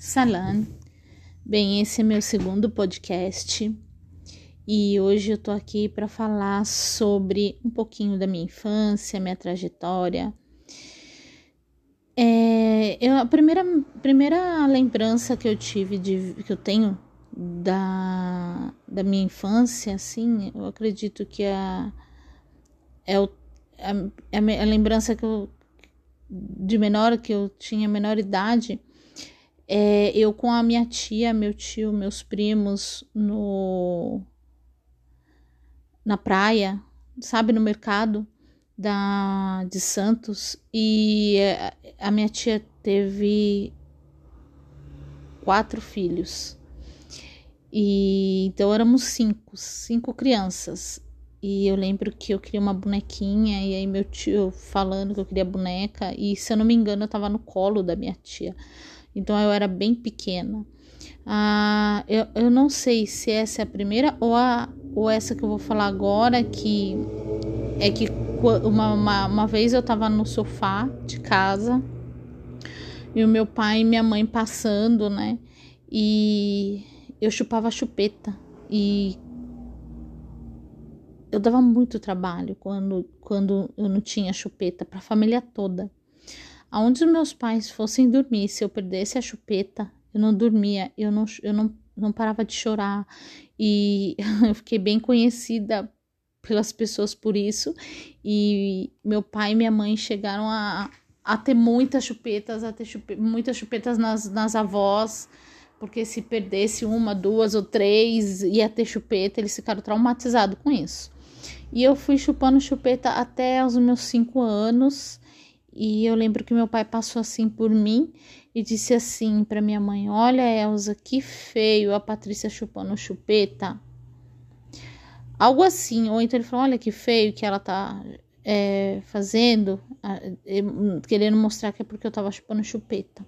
Salam. Bem, esse é meu segundo podcast e hoje eu tô aqui para falar sobre um pouquinho da minha infância, minha trajetória. É, eu, a primeira, primeira lembrança que eu tive, de, que eu tenho da, da minha infância, assim, eu acredito que a, é o, a, a, lembrança que eu, de menor, que eu tinha menor idade, é, eu com a minha tia, meu tio, meus primos no na praia, sabe, no mercado da de Santos. E a minha tia teve quatro filhos. E então éramos cinco, cinco crianças. E eu lembro que eu queria uma bonequinha e aí meu tio falando que eu queria boneca. E se eu não me engano eu tava no colo da minha tia então eu era bem pequena. Ah, eu, eu não sei se essa é a primeira ou, a, ou essa que eu vou falar agora, que é que uma, uma, uma vez eu tava no sofá de casa e o meu pai e minha mãe passando, né? E eu chupava chupeta e eu dava muito trabalho quando, quando eu não tinha chupeta para a família toda. Aonde os meus pais fossem dormir, se eu perdesse a chupeta, eu não dormia, eu não, eu não, não parava de chorar. E eu fiquei bem conhecida pelas pessoas por isso. E meu pai e minha mãe chegaram a, a ter muitas chupetas, a ter muitas chupetas nas, nas avós, porque se perdesse uma, duas ou três, ia ter chupeta, eles ficaram traumatizados com isso. E eu fui chupando chupeta até os meus cinco anos. E eu lembro que meu pai passou assim por mim e disse assim para minha mãe: Olha, Elsa, que feio a Patrícia chupando chupeta. Algo assim. Ou então ele falou: Olha que feio que ela tá é, fazendo, querendo mostrar que é porque eu tava chupando chupeta.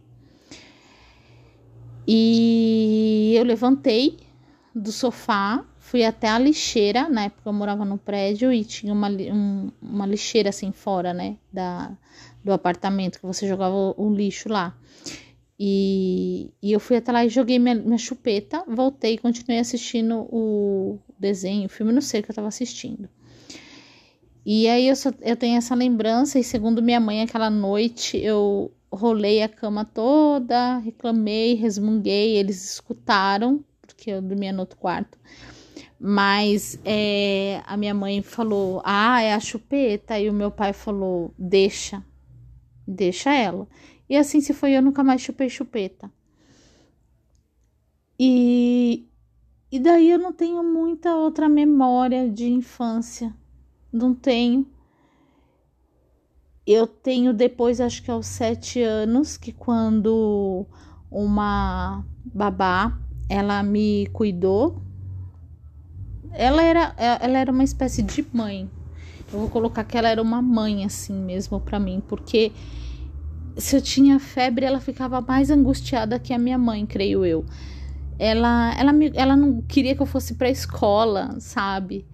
E eu levantei do sofá, fui até a lixeira, na época eu morava no prédio e tinha uma, um, uma lixeira assim fora, né, da, do apartamento, que você jogava o, o lixo lá. E, e, eu fui até lá e joguei minha, minha chupeta, voltei e continuei assistindo o desenho, o filme, não sei o que eu tava assistindo. E aí eu, só, eu tenho essa lembrança, e segundo minha mãe, aquela noite eu rolei a cama toda, reclamei, resmunguei, eles escutaram, porque eu dormia no outro quarto. Mas é, a minha mãe falou: Ah, é a chupeta. E o meu pai falou: Deixa, deixa ela. E assim se foi, eu nunca mais chupei chupeta. E, e daí eu não tenho muita outra memória de infância. Não tenho. Eu tenho depois, acho que aos sete anos, que quando uma babá, ela me cuidou. Ela era, ela era uma espécie de mãe. Eu vou colocar que ela era uma mãe assim mesmo para mim, porque se eu tinha febre, ela ficava mais angustiada que a minha mãe, creio eu. Ela, ela, me, ela não queria que eu fosse para escola, sabe?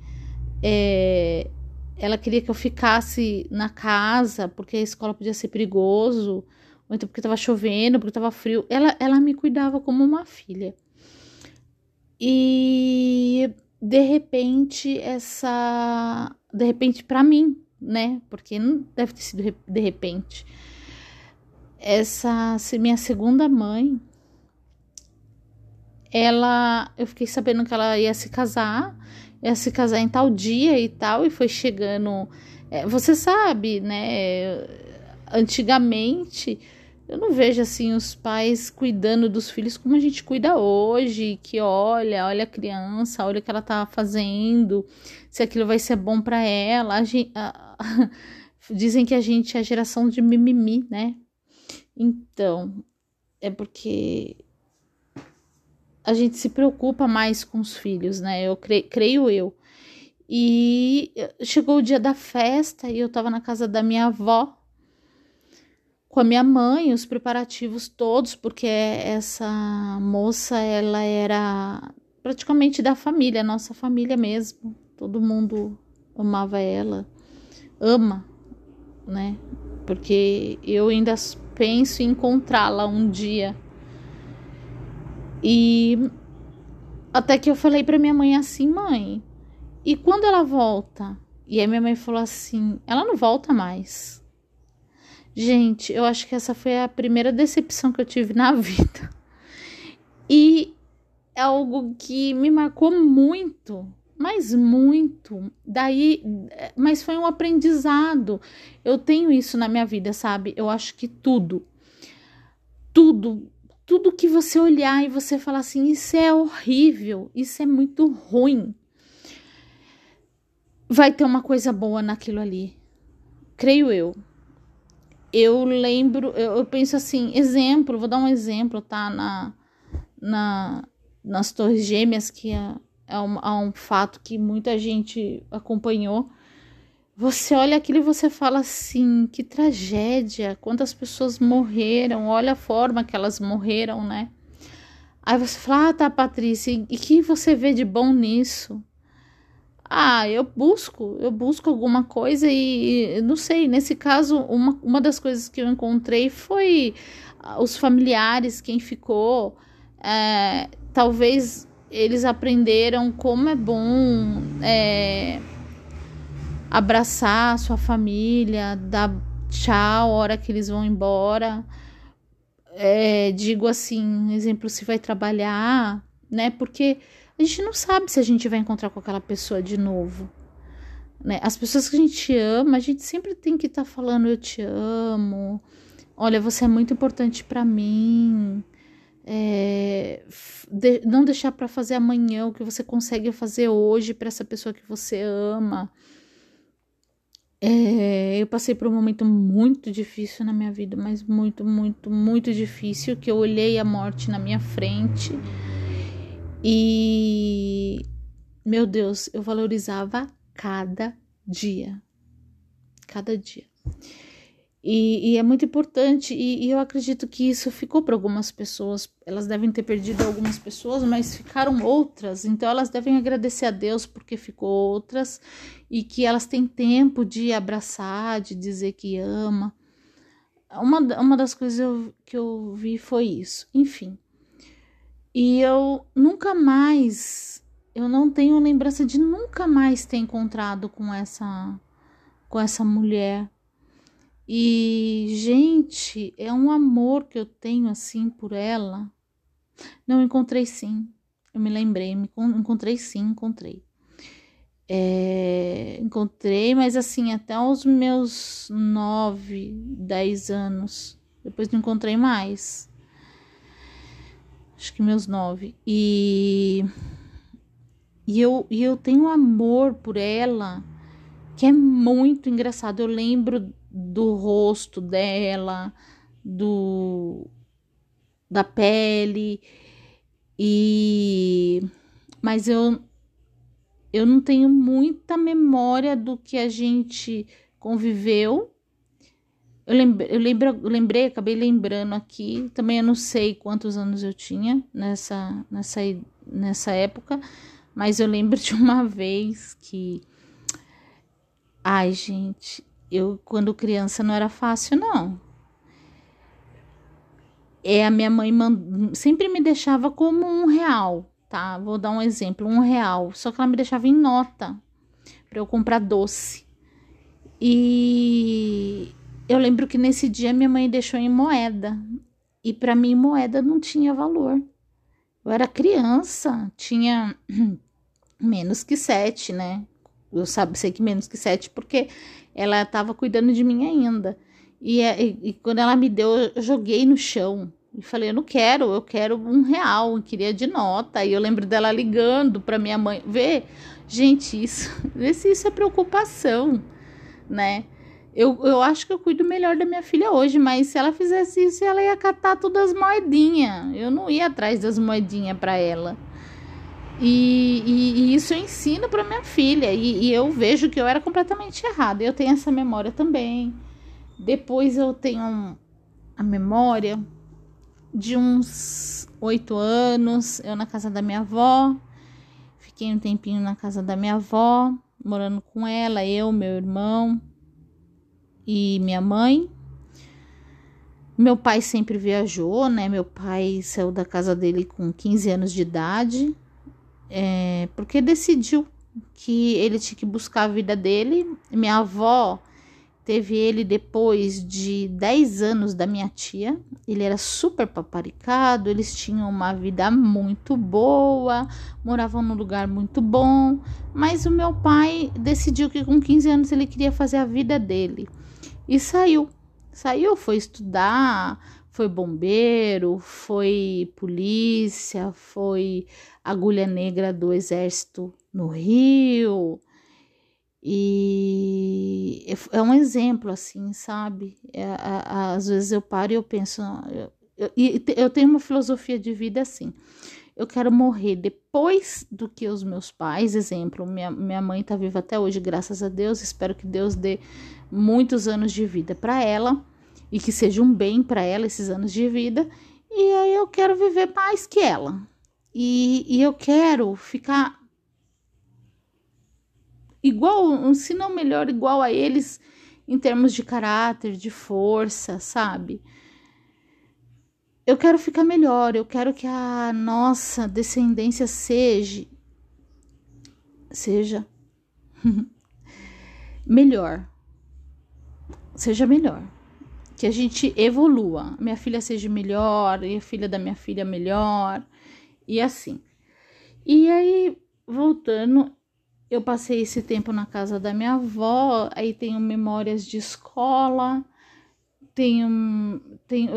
É, ela queria que eu ficasse na casa, porque a escola podia ser perigoso, ou então porque estava chovendo, porque estava frio. Ela, ela me cuidava como uma filha. E de repente, essa. De repente, para mim, né? Porque não deve ter sido de repente essa minha segunda mãe, ela, eu fiquei sabendo que ela ia se casar, ia se casar em tal dia e tal, e foi chegando. É, você sabe, né? Antigamente, eu não vejo assim os pais cuidando dos filhos como a gente cuida hoje, que olha, olha a criança, olha o que ela tá fazendo, se aquilo vai ser bom para ela. A gente, a, dizem que a gente é a geração de mimimi, né? Então, é porque a gente se preocupa mais com os filhos, né? Eu cre creio eu. E chegou o dia da festa e eu tava na casa da minha avó com a minha mãe, os preparativos todos, porque essa moça, ela era praticamente da família, nossa família mesmo. Todo mundo amava ela, ama, né? Porque eu ainda penso em encontrá-la um dia. E até que eu falei para minha mãe assim, mãe, e quando ela volta? E aí minha mãe falou assim, ela não volta mais. Gente, eu acho que essa foi a primeira decepção que eu tive na vida. E é algo que me marcou muito, mas muito. Daí, mas foi um aprendizado. Eu tenho isso na minha vida, sabe? Eu acho que tudo, tudo, tudo que você olhar e você falar assim, isso é horrível, isso é muito ruim, vai ter uma coisa boa naquilo ali. Creio eu. Eu lembro, eu, eu penso assim, exemplo, vou dar um exemplo, tá? Na, na, nas Torres Gêmeas, que é, é, um, é um fato que muita gente acompanhou. Você olha aquilo e você fala assim: que tragédia, quantas pessoas morreram, olha a forma que elas morreram, né? Aí você fala: ah, tá, Patrícia, e que você vê de bom nisso? Ah, eu busco, eu busco alguma coisa e não sei, nesse caso, uma, uma das coisas que eu encontrei foi ah, os familiares, quem ficou, é, talvez eles aprenderam como é bom é, abraçar a sua família, dar tchau a hora que eles vão embora. É, digo assim, exemplo, se vai trabalhar, né? Porque a gente não sabe se a gente vai encontrar com aquela pessoa de novo. Né? As pessoas que a gente ama, a gente sempre tem que estar tá falando eu te amo. Olha, você é muito importante para mim. É, de, não deixar para fazer amanhã o que você consegue fazer hoje para essa pessoa que você ama. É, eu passei por um momento muito difícil na minha vida, mas muito, muito, muito difícil, que eu olhei a morte na minha frente e, meu Deus, eu valorizava cada dia. Cada dia. E, e é muito importante, e, e, eu acredito que isso ficou para algumas pessoas. Elas devem ter perdido algumas pessoas, mas ficaram outras. Então elas devem agradecer a Deus porque ficou outras e que elas têm tempo de abraçar, de dizer que ama. Uma, uma das coisas eu, que eu vi foi isso. Enfim. E eu nunca mais, eu não tenho lembrança de nunca mais ter encontrado com essa com essa mulher. E gente, é um amor que eu tenho assim por ela. Não encontrei sim. Eu me lembrei, me encontrei sim, encontrei. É, encontrei, mas assim, até os meus nove, dez anos. Depois não encontrei mais acho que meus nove. E, e, eu, e eu tenho amor por ela que é muito engraçado. Eu lembro do rosto dela, do da pele e mas eu eu não tenho muita memória do que a gente conviveu eu, lembrei, eu, lembro, lembrei, acabei lembrando aqui, também eu não sei quantos anos eu tinha nessa, nessa, nessa época, mas eu lembro de uma vez que. Ai, gente, eu quando criança não era fácil, não. É, a minha mãe mand... sempre me deixava como um real, tá? Vou dar um exemplo, um real. Só que ela me deixava em nota para eu comprar doce. E eu lembro que nesse dia minha mãe deixou em moeda e para mim moeda não tinha valor. Eu era criança, tinha menos que sete, né? Eu sabe, sei que menos que sete porque ela estava cuidando de mim ainda. E, e, e, quando ela me deu, eu joguei no chão e falei: Eu não quero, eu quero um real, eu queria de nota. E eu lembro dela ligando para minha mãe: Vê, gente, isso, isso é preocupação, né? Eu, eu acho que eu cuido melhor da minha filha hoje, mas se ela fizesse isso, ela ia catar todas as moedinhas. Eu não ia atrás das moedinhas para ela. E, e, e, isso eu ensino para minha filha. E, e, eu vejo que eu era completamente errada. Eu tenho essa memória também. Depois eu tenho a memória de uns oito anos, eu na casa da minha avó. Fiquei um tempinho na casa da minha avó, morando com ela, eu, meu irmão e minha mãe. Meu pai sempre viajou, né? Meu pai saiu da casa dele com 15 anos de idade, é, porque decidiu que ele tinha que buscar a vida dele. Minha avó teve ele depois de 10 anos da minha tia. Ele era super paparicado, eles tinham uma vida muito boa, moravam num lugar muito bom, mas o meu pai decidiu que com 15 anos ele queria fazer a vida dele e saiu. Saiu, foi estudar, foi bombeiro, foi polícia, foi agulha negra do exército no Rio, e é um exemplo, assim, sabe? É, às vezes eu paro e eu penso, eu, eu, eu tenho uma filosofia de vida assim. Eu quero morrer depois do que os meus pais, exemplo, minha, minha mãe tá viva até hoje, graças a Deus. Espero que Deus dê muitos anos de vida para ela e que seja um bem para ela esses anos de vida. E aí eu quero viver mais que ela. E, e eu quero ficar igual, se não melhor, igual a eles em termos de caráter, de força, sabe? Eu quero ficar melhor, eu quero que a nossa descendência seja seja melhor. Seja melhor. Que a gente evolua. Minha filha seja melhor, e a filha da minha filha melhor, e assim. E aí, voltando, eu passei esse tempo na casa da minha avó, aí tenho memórias de escola, tenho, tenho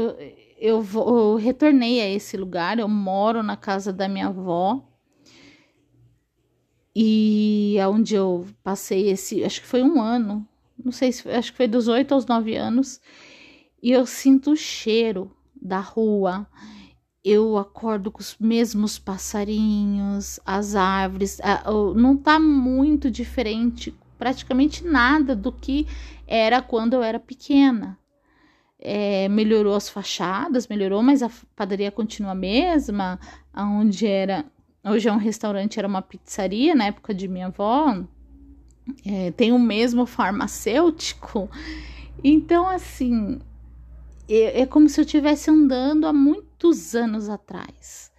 eu, eu, eu retornei a esse lugar, eu moro na casa da minha avó. E aonde eu passei esse, acho que foi um ano, não sei se acho que foi dos oito aos nove anos, e eu sinto o cheiro da rua eu acordo com os mesmos passarinhos, as árvores, não tá muito diferente, praticamente nada do que era quando eu era pequena. É, melhorou as fachadas, melhorou, mas a padaria continua a mesma, aonde era, hoje é um restaurante, era uma pizzaria na época de minha avó, é, tem o mesmo farmacêutico, então assim, é, é como se eu estivesse andando há muitos anos atrás.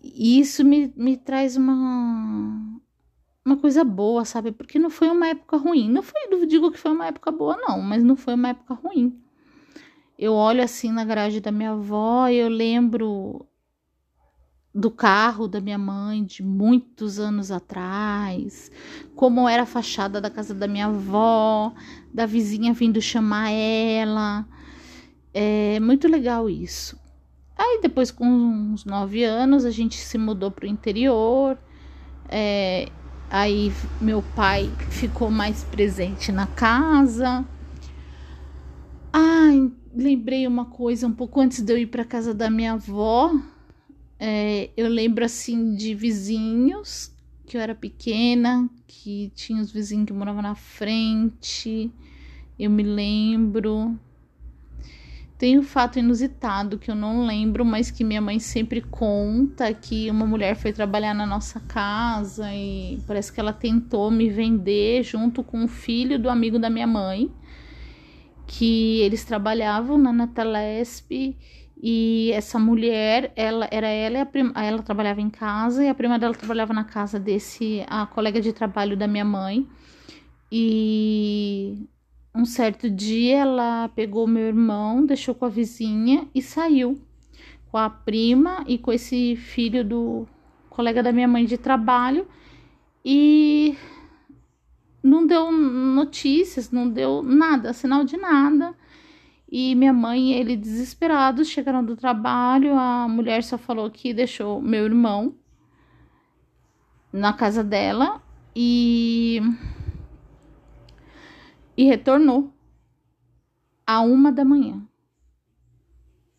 E isso me, me traz uma, uma coisa boa, sabe? Porque não foi uma época ruim. Não foi, não digo que foi uma época boa, não, mas não foi uma época ruim. Eu olho assim na garagem da minha avó e eu lembro do carro da minha mãe de muitos anos atrás, como era a fachada da casa da minha avó, da vizinha vindo chamar ela, é muito legal isso. Aí depois, com uns nove anos, a gente se mudou para o interior. É, aí meu pai ficou mais presente na casa. Ai, lembrei uma coisa um pouco antes de eu ir para casa da minha avó. É, eu lembro assim de vizinhos que eu era pequena, que tinha os vizinhos que moravam na frente. Eu me lembro. Tem um fato inusitado que eu não lembro, mas que minha mãe sempre conta que uma mulher foi trabalhar na nossa casa e parece que ela tentou me vender junto com o filho do amigo da minha mãe, que eles trabalhavam na Natalesp e essa mulher, ela era ela a prima, ela trabalhava em casa e a prima dela trabalhava na casa desse a colega de trabalho da minha mãe. E um certo dia ela pegou meu irmão, deixou com a vizinha e saiu com a prima e com esse filho do colega da minha mãe de trabalho e não deu notícias, não deu nada, sinal de nada. E minha mãe e ele desesperados chegaram do trabalho, a mulher só falou que deixou meu irmão na casa dela e e retornou a uma da manhã.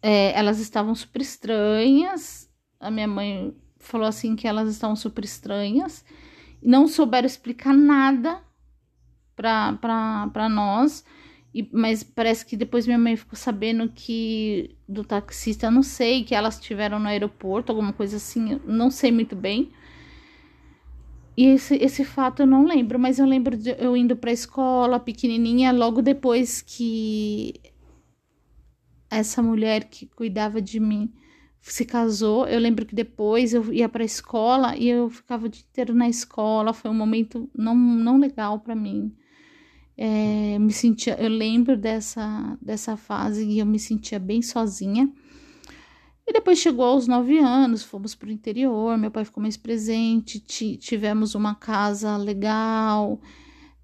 É, elas estavam super estranhas. A minha mãe falou assim que elas estavam super estranhas. Não souberam explicar nada para nós. E, mas parece que depois minha mãe ficou sabendo que do taxista, não sei, que elas estiveram no aeroporto, alguma coisa assim, não sei muito bem. E esse, esse fato eu não lembro, mas eu lembro de eu indo para a escola pequenininha, logo depois que essa mulher que cuidava de mim se casou. Eu lembro que depois eu ia para a escola e eu ficava o dia inteiro na escola. Foi um momento não, não legal para mim. É, me sentia, eu lembro dessa, dessa fase e eu me sentia bem sozinha. E depois chegou aos nove anos, fomos para o interior, meu pai ficou mais presente, tivemos uma casa legal,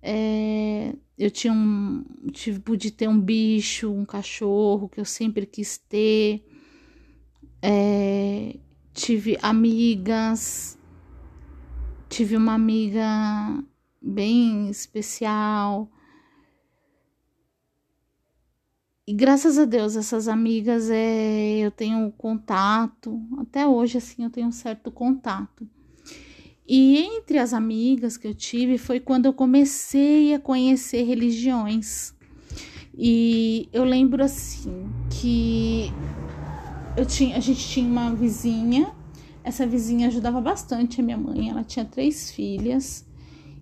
é, eu tinha um, tive, pude ter um bicho, um cachorro que eu sempre quis ter, é, tive amigas, tive uma amiga bem especial, E graças a Deus, essas amigas é, eu tenho contato, até hoje assim eu tenho um certo contato. E entre as amigas que eu tive foi quando eu comecei a conhecer religiões. E eu lembro assim que eu tinha, a gente tinha uma vizinha, essa vizinha ajudava bastante a minha mãe, ela tinha três filhas.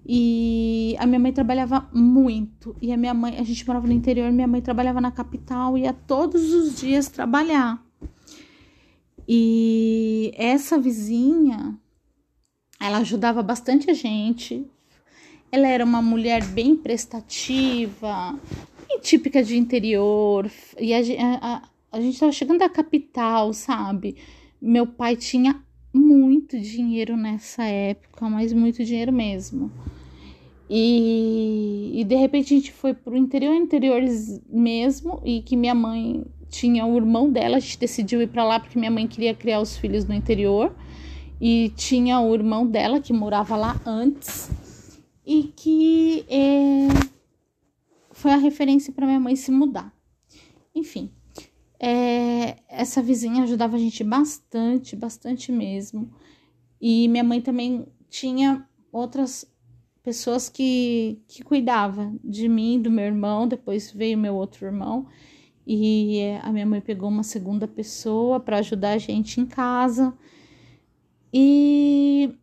E a minha mãe trabalhava muito. E a minha mãe, a gente morava no interior, minha mãe trabalhava na capital ia todos os dias trabalhar. E essa vizinha, ela ajudava bastante a gente. Ela era uma mulher bem prestativa, bem típica de interior. E a, a, a gente estava chegando da capital, sabe? Meu pai tinha muito dinheiro nessa época, mas muito dinheiro mesmo. E, e de repente a gente foi pro interior, interiores mesmo, e que minha mãe tinha o irmão dela, a gente decidiu ir para lá porque minha mãe queria criar os filhos no interior. E tinha o irmão dela que morava lá antes e que é, foi a referência para minha mãe se mudar. Enfim, é, essa vizinha ajudava a gente bastante, bastante mesmo. E minha mãe também tinha outras pessoas que, que cuidavam de mim, do meu irmão, depois veio meu outro irmão e a minha mãe pegou uma segunda pessoa para ajudar a gente em casa. E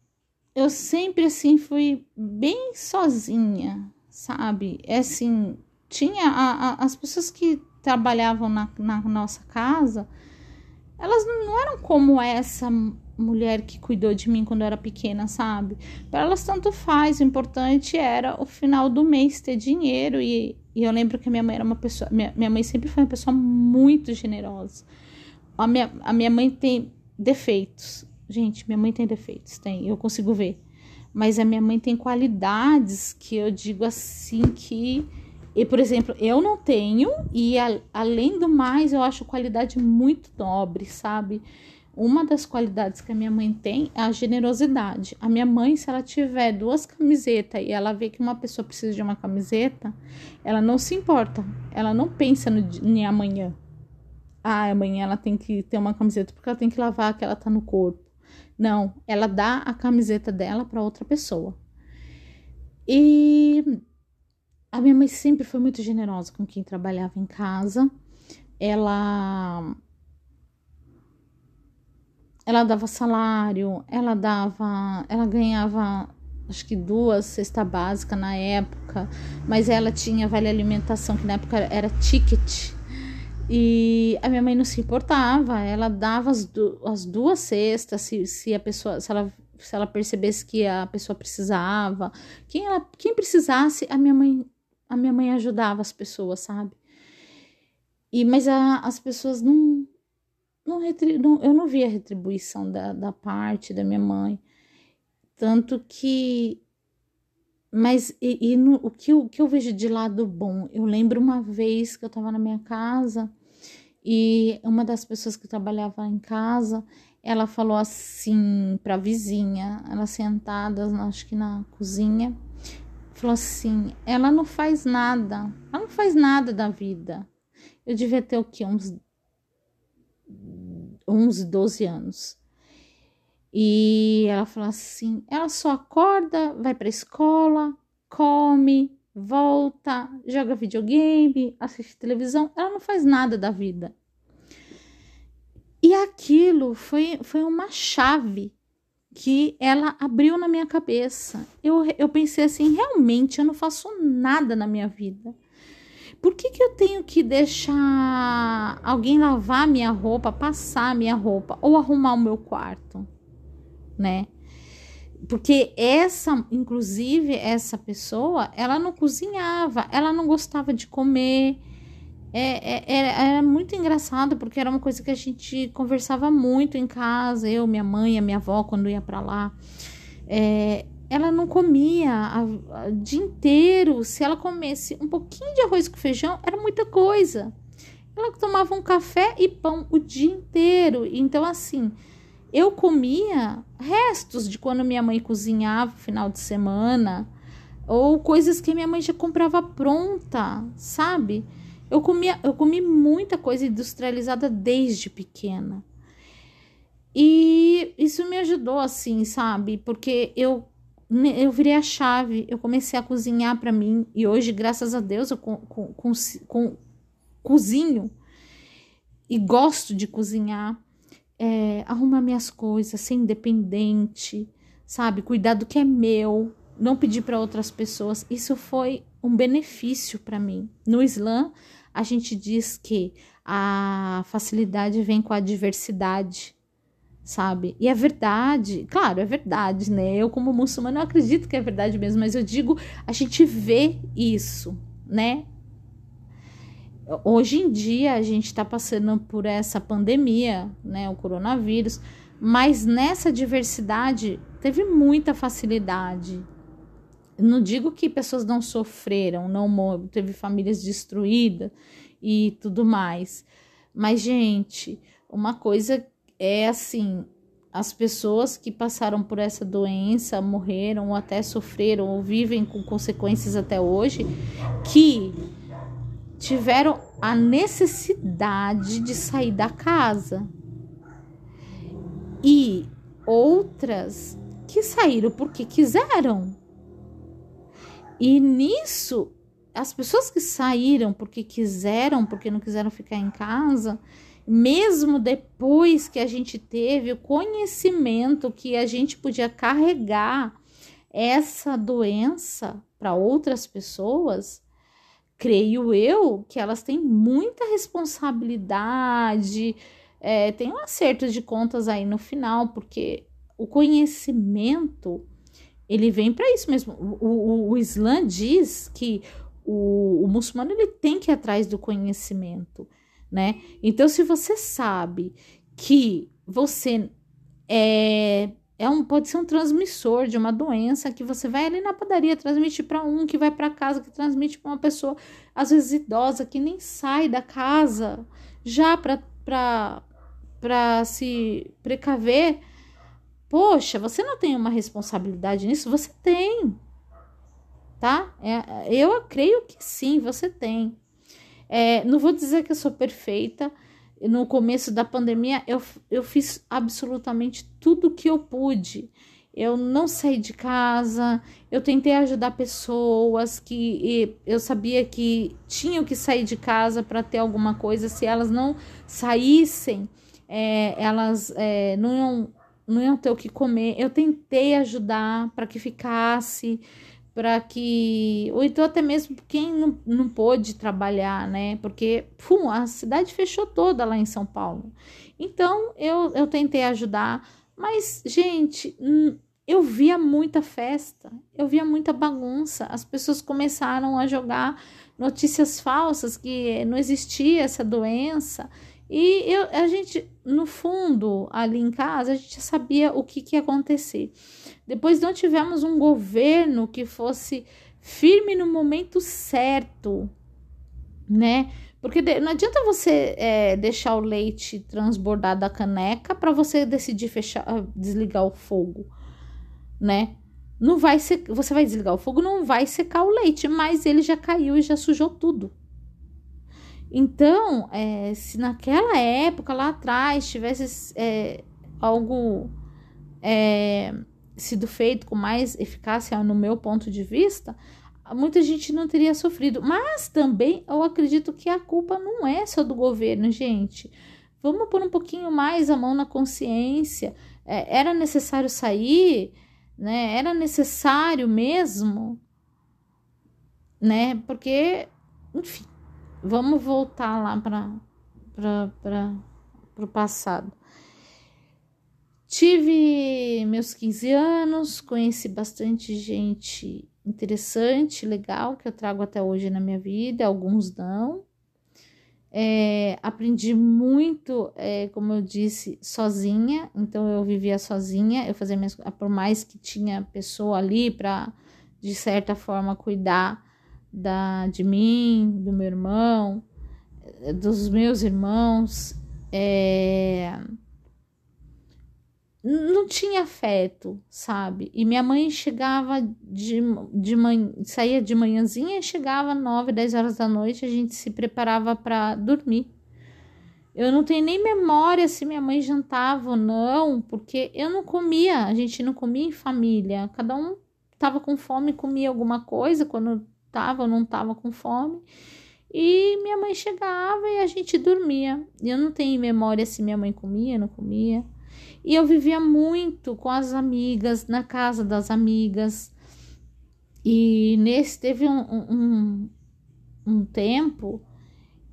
eu sempre assim fui bem sozinha, sabe? É assim, tinha a, a, as pessoas que trabalhavam na, na nossa casa, elas não eram como essa mulher que cuidou de mim quando eu era pequena, sabe? Para elas tanto faz, o importante era o final do mês ter dinheiro e, e eu lembro que minha mãe era uma pessoa, minha, minha mãe sempre foi uma pessoa muito generosa. A minha, a minha mãe tem defeitos. Gente, minha mãe tem defeitos, tem, eu consigo ver. Mas a minha mãe tem qualidades que eu digo assim que e, por exemplo, eu não tenho, e a, além do mais, eu acho qualidade muito nobre, sabe? Uma das qualidades que a minha mãe tem é a generosidade. A minha mãe, se ela tiver duas camisetas e ela vê que uma pessoa precisa de uma camiseta, ela não se importa. Ela não pensa no, em amanhã. Ah, amanhã ela tem que ter uma camiseta porque ela tem que lavar que ela tá no corpo. Não, ela dá a camiseta dela para outra pessoa. E a minha mãe sempre foi muito generosa com quem trabalhava em casa. Ela ela dava salário, ela dava, ela ganhava acho que duas cesta básica na época, mas ela tinha vale alimentação que na época era ticket. E a minha mãe não se importava, ela dava as, du as duas cestas se, se a pessoa, se ela, se ela percebesse que a pessoa precisava, quem ela, quem precisasse, a minha mãe, a minha mãe ajudava as pessoas, sabe? E mas a, as pessoas não não, não, eu não vi a retribuição da, da parte da minha mãe. Tanto que. Mas e, e no, o, que eu, o que eu vejo de lado bom? Eu lembro uma vez que eu estava na minha casa e uma das pessoas que trabalhava em casa ela falou assim para a vizinha, ela sentada, acho que na cozinha, falou assim: ela não faz nada, ela não faz nada da vida. Eu devia ter o quê? Uns 11, 12 anos. E ela falou assim: ela só acorda, vai para a escola, come, volta, joga videogame, assiste televisão, ela não faz nada da vida. E aquilo foi, foi uma chave que ela abriu na minha cabeça. Eu, eu pensei assim: realmente eu não faço nada na minha vida. por que, que eu tenho que deixar alguém lavar minha roupa, passar minha roupa ou arrumar o meu quarto, né? Porque essa, inclusive, essa pessoa, ela não cozinhava, ela não gostava de comer. É, é, era, muito engraçado, porque era uma coisa que a gente conversava muito em casa, eu, minha mãe, a minha avó, quando ia para lá. É, ela não comia o dia inteiro. Se ela comesse um pouquinho de arroz com feijão, era muita coisa. Ela tomava um café e pão o dia inteiro. Então, assim, eu comia restos de quando minha mãe cozinhava final de semana, ou coisas que minha mãe já comprava pronta, sabe? Eu comia, eu comi muita coisa industrializada desde pequena. E isso me ajudou assim, sabe? Porque eu eu virei a chave, eu comecei a cozinhar para mim e hoje, graças a Deus, eu com, com, com, com cozinho e gosto de cozinhar, é, arrumar minhas coisas, ser independente, sabe? Cuidar do que é meu, não pedir para outras pessoas. Isso foi um benefício para mim. No Islã, a gente diz que a facilidade vem com a diversidade sabe? E é verdade, claro, é verdade, né? Eu, como muçulmana, acredito que é verdade mesmo, mas eu digo, a gente vê isso, né? Hoje em dia a gente está passando por essa pandemia, né? O coronavírus, mas nessa diversidade teve muita facilidade. Não digo que pessoas não sofreram, não teve famílias destruídas e tudo mais. Mas, gente, uma coisa é assim: as pessoas que passaram por essa doença, morreram ou até sofreram ou vivem com consequências até hoje, que tiveram a necessidade de sair da casa. E outras que saíram porque quiseram. E nisso, as pessoas que saíram porque quiseram, porque não quiseram ficar em casa, mesmo depois que a gente teve o conhecimento que a gente podia carregar essa doença para outras pessoas, creio eu que elas têm muita responsabilidade, é, tem um acerto de contas aí no final, porque o conhecimento ele vem para isso mesmo. O, o, o Islã diz que o, o muçulmano ele tem que ir atrás do conhecimento né? Então, se você sabe que você é, é um, pode ser um transmissor de uma doença que você vai ali na padaria transmitir para um, que vai para casa, que transmite para uma pessoa, às vezes idosa, que nem sai da casa já para se precaver. Poxa, você não tem uma responsabilidade nisso? Você tem, tá? É, eu creio que sim, você tem. É, não vou dizer que eu sou perfeita. No começo da pandemia, eu, eu fiz absolutamente tudo que eu pude. Eu não saí de casa, eu tentei ajudar pessoas que eu sabia que tinham que sair de casa para ter alguma coisa. Se elas não saíssem, é, elas é, não, iam, não iam ter o que comer. Eu tentei ajudar para que ficasse para que. Ou então até mesmo quem não, não pôde trabalhar, né? Porque pum, a cidade fechou toda lá em São Paulo. Então eu, eu tentei ajudar, mas, gente, eu via muita festa, eu via muita bagunça. As pessoas começaram a jogar notícias falsas que não existia essa doença. E eu, a gente, no fundo, ali em casa, a gente sabia o que, que ia acontecer. Depois não tivemos um governo que fosse firme no momento certo, né? Porque não adianta você é, deixar o leite transbordar da caneca para você decidir fechar, ah, desligar o fogo, né? Não vai ser, você vai desligar o fogo, não vai secar o leite, mas ele já caiu e já sujou tudo. Então, é, se naquela época lá atrás tivesse é, algo é, sido feito com mais eficácia, no meu ponto de vista, muita gente não teria sofrido. Mas também eu acredito que a culpa não é só do governo, gente. Vamos pôr um pouquinho mais a mão na consciência. É, era necessário sair, né? Era necessário mesmo, né? Porque, enfim, vamos voltar lá para o passado. Tive meus 15 anos, conheci bastante gente interessante, legal, que eu trago até hoje na minha vida, alguns não. É, aprendi muito, é, como eu disse, sozinha, então eu vivia sozinha, eu fazia minhas por mais que tinha pessoa ali para, de certa forma, cuidar da, de mim, do meu irmão, dos meus irmãos, é, não tinha afeto, sabe? E minha mãe chegava de, de manhã, saía de manhãzinha e chegava nove, dez horas da noite, a gente se preparava para dormir. Eu não tenho nem memória se minha mãe jantava ou não, porque eu não comia, a gente não comia em família. Cada um tava com fome, comia alguma coisa quando tava ou não tava com fome. E minha mãe chegava e a gente dormia. Eu não tenho memória se minha mãe comia, não comia. E eu vivia muito com as amigas, na casa das amigas. E nesse teve um, um, um tempo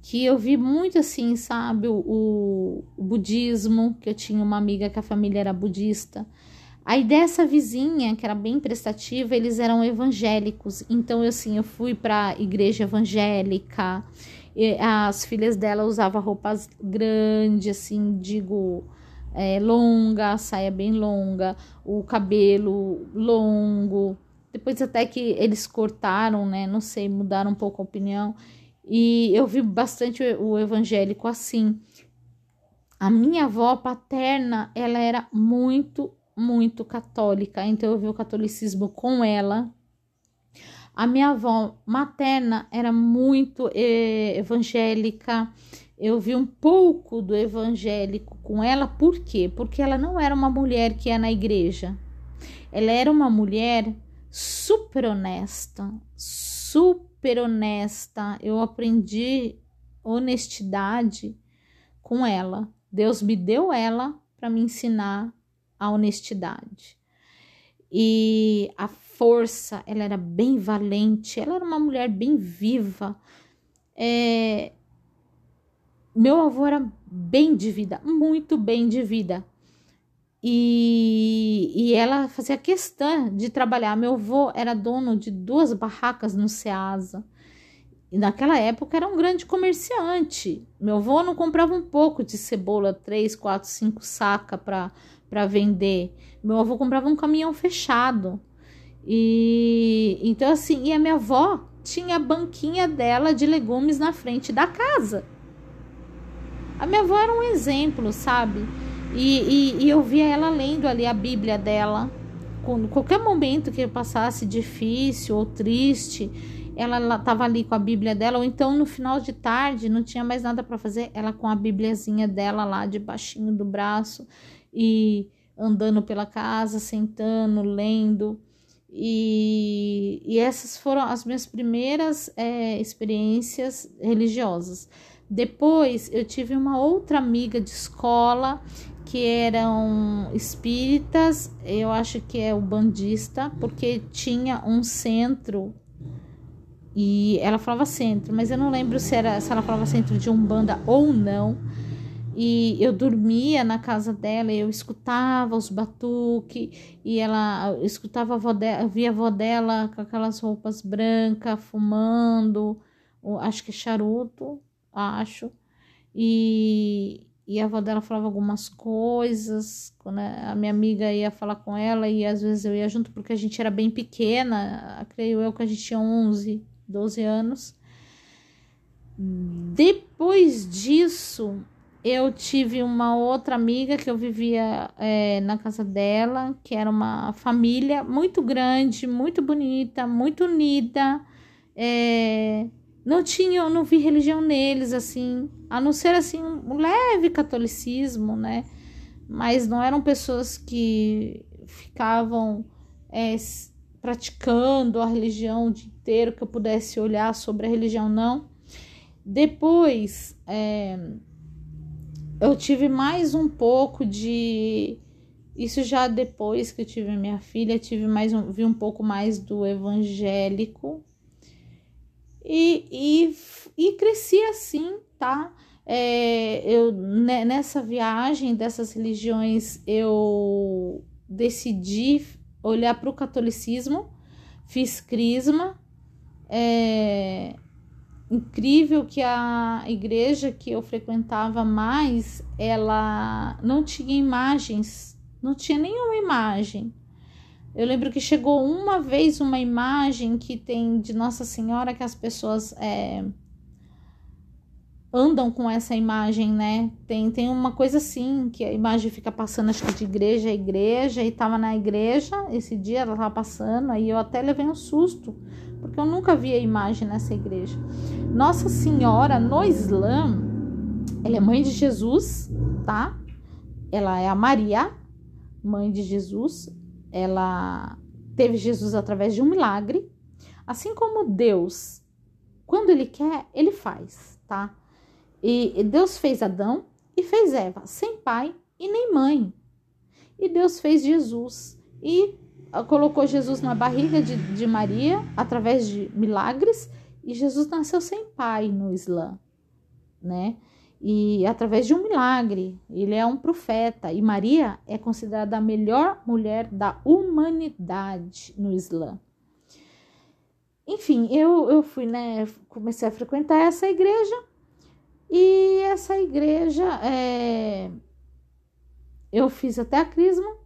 que eu vi muito assim, sabe, o, o, budismo, que eu tinha uma amiga que a família era budista. Aí dessa vizinha, que era bem prestativa, eles eram evangélicos. Então, eu, assim, eu fui para igreja evangélica. as filhas dela usavam roupas grandes, assim, digo, é, longa, saia bem longa, o cabelo longo. Depois até que eles cortaram, né? Não sei, mudaram um pouco a opinião. E eu vi bastante o evangélico assim. A minha avó paterna, ela era muito, muito católica. Então eu vi o catolicismo com ela. A minha avó materna era muito eh, evangélica eu vi um pouco do evangélico com ela, por quê? Porque ela não era uma mulher que ia na igreja. Ela era uma mulher super honesta, super honesta. Eu aprendi honestidade com ela. Deus me deu ela para me ensinar a honestidade. E a força, ela era bem valente, ela era uma mulher bem viva. É, meu avô era bem de vida, muito bem de vida. E, e ela fazia questão de trabalhar. Meu avô era dono de duas barracas no Ceasa. E naquela época era um grande comerciante. Meu avô não comprava um pouco de cebola, três, quatro, cinco saca para vender. Meu avô comprava um caminhão fechado. E então assim, e a minha avó tinha a banquinha dela de legumes na frente da casa. A minha avó era um exemplo, sabe? E, e, e eu via ela lendo ali a Bíblia dela. Com qualquer momento que eu passasse difícil ou triste, ela estava ali com a Bíblia dela, ou então no final de tarde não tinha mais nada para fazer, ela com a Bíbliazinha dela lá debaixinho do braço e andando pela casa, sentando, lendo. E, e essas foram as minhas primeiras é, experiências religiosas. Depois eu tive uma outra amiga de escola que eram espíritas, eu acho que é o bandista, porque tinha um centro e ela falava centro, mas eu não lembro se era se ela falava centro de umbanda ou não. E eu dormia na casa dela, eu escutava os batuques e ela escutava a avó dela, via a avó dela com aquelas roupas brancas, fumando, acho que charuto, acho. E, e a avó dela falava algumas coisas, quando a minha amiga ia falar com ela, e às vezes eu ia junto, porque a gente era bem pequena, creio eu que a gente tinha 11, 12 anos. Depois disso, eu tive uma outra amiga que eu vivia é, na casa dela, que era uma família muito grande, muito bonita, muito unida. É, não tinha, não vi religião neles, assim, a não ser assim um leve catolicismo, né? Mas não eram pessoas que ficavam é, praticando a religião o dia inteiro, que eu pudesse olhar sobre a religião, não. Depois, é, eu tive mais um pouco de. Isso já depois que eu tive minha filha, tive mais um, vi um pouco mais do evangélico, E, e, e cresci assim, tá? É, eu né, nessa viagem dessas religiões eu decidi olhar para o catolicismo, fiz crisma. É incrível que a igreja que eu frequentava mais, ela não tinha imagens, não tinha nenhuma imagem. Eu lembro que chegou uma vez uma imagem que tem de Nossa Senhora que as pessoas é, andam com essa imagem, né? Tem, tem uma coisa assim, que a imagem fica passando, acho que de igreja a igreja, e tava na igreja esse dia, ela tava passando, aí eu até levei um susto, porque eu nunca vi a imagem nessa igreja. Nossa Senhora no Islã, ela é mãe de Jesus, tá? Ela é a Maria, mãe de Jesus, ela teve Jesus através de um milagre, assim como Deus, quando ele quer, ele faz, tá? E Deus fez Adão e fez Eva, sem pai e nem mãe. E Deus fez Jesus e ah, colocou Jesus na barriga de, de Maria através de milagres e Jesus nasceu sem pai no Islã, né? e através de um milagre. Ele é um profeta e Maria é considerada a melhor mulher da humanidade no Islã. Enfim, eu, eu fui, né? Comecei a frequentar essa igreja e essa igreja é, eu fiz até a crisma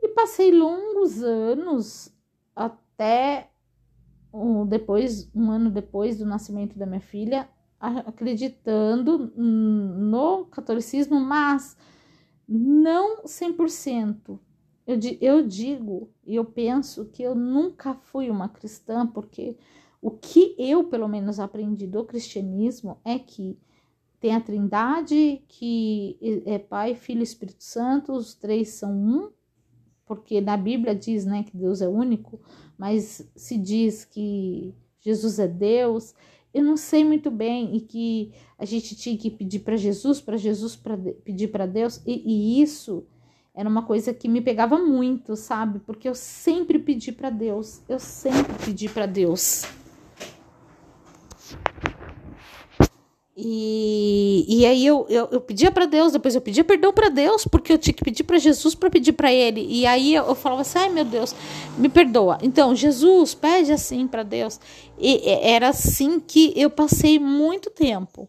e passei longos anos até um, depois, um ano depois do nascimento da minha filha, acreditando no catolicismo, mas não 100%. Eu, eu digo e eu penso que eu nunca fui uma cristã, porque o que eu, pelo menos, aprendi do cristianismo é que tem a Trindade, que é Pai, Filho e Espírito Santo, os três são um, porque na Bíblia diz né, que Deus é único, mas se diz que Jesus é Deus eu não sei muito bem e que a gente tinha que pedir para Jesus, para Jesus pra, pedir para Deus, e, e, isso era uma coisa que me pegava muito, sabe? Porque eu sempre pedi para Deus, eu sempre pedi para Deus. E, e aí eu, eu, eu pedia para Deus, depois eu pedia perdão para Deus, porque eu tinha que pedir para Jesus para pedir para Ele. E aí eu, eu falava assim: ai meu Deus, me perdoa. Então, Jesus, pede assim para Deus. E era assim que eu passei muito tempo.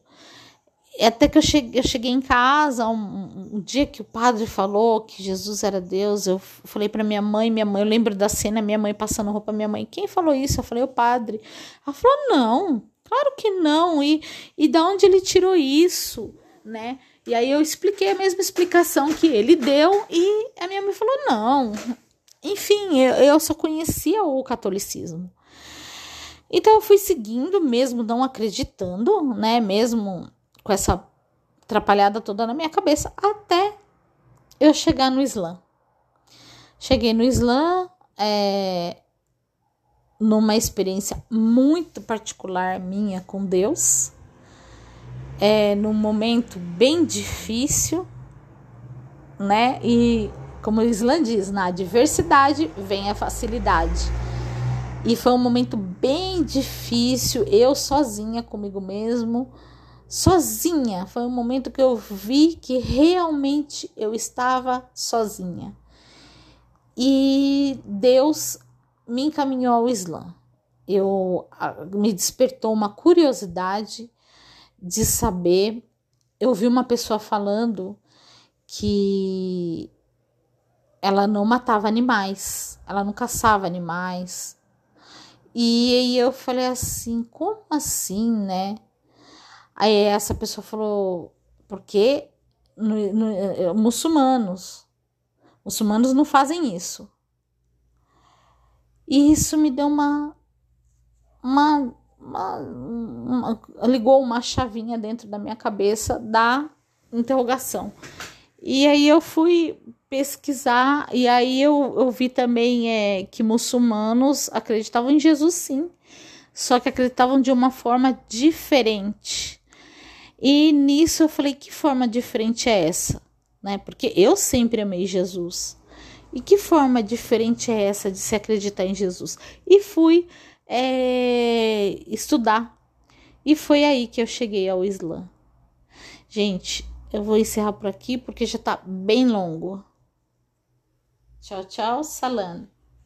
Até que eu cheguei, eu cheguei em casa, um, um dia que o padre falou que Jesus era Deus, eu falei para minha mãe, minha mãe, eu lembro da cena, minha mãe passando roupa, minha mãe, quem falou isso? Eu falei, o padre. Ela falou, não, Claro que não. E, e da onde ele tirou isso, né? E aí eu expliquei a mesma explicação que ele deu e a minha mãe falou: não. Enfim, eu, eu só conhecia o catolicismo. Então eu fui seguindo, mesmo não acreditando, né? Mesmo com essa atrapalhada toda na minha cabeça, até eu chegar no Islã. Cheguei no Islã, é, numa experiência muito particular minha com Deus, é num momento bem difícil, né? E como o Islã diz, na adversidade vem a facilidade. E foi um momento bem difícil, eu sozinha comigo mesmo, sozinha. Foi um momento que eu vi que realmente eu estava sozinha. E Deus me encaminhou ao Islã. Eu me despertou uma curiosidade de saber. Eu vi uma pessoa falando que ela não matava animais, ela não caçava animais. E aí eu falei assim, como assim, né? Aí essa pessoa falou, porque no, no, eh, muçulmanos, muçulmanos não fazem isso. E isso me deu uma, uma, uma, uma, ligou uma chavinha dentro da minha cabeça da interrogação. E aí eu fui pesquisar e aí eu, eu vi também é, que muçulmanos acreditavam em Jesus sim, só que acreditavam de uma forma diferente. E nisso eu falei, que forma diferente é essa? Né? Porque eu sempre amei Jesus. E que forma diferente é essa de se acreditar em Jesus? E fui é, estudar. E foi aí que eu cheguei ao Islã. Gente, eu vou encerrar por aqui porque já tá bem longo. Tchau, tchau, Salam.